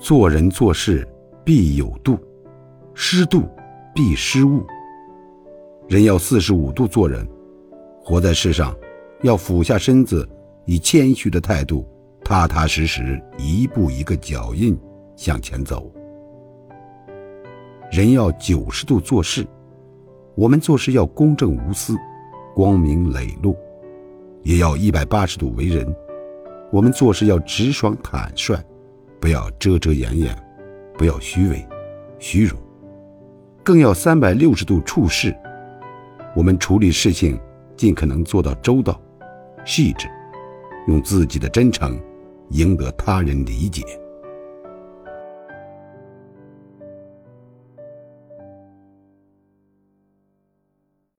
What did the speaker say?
做人做事必有度，失度必失误。人要四十五度做人，活在世上，要俯下身子，以谦虚的态度，踏踏实实，一步一个脚印向前走。人要九十度做事，我们做事要公正无私，光明磊落；也要一百八十度为人，我们做事要直爽坦率，不要遮遮掩掩，不要虚伪、虚荣，更要三百六十度处事。我们处理事情尽可能做到周到、细致，用自己的真诚赢得他人理解。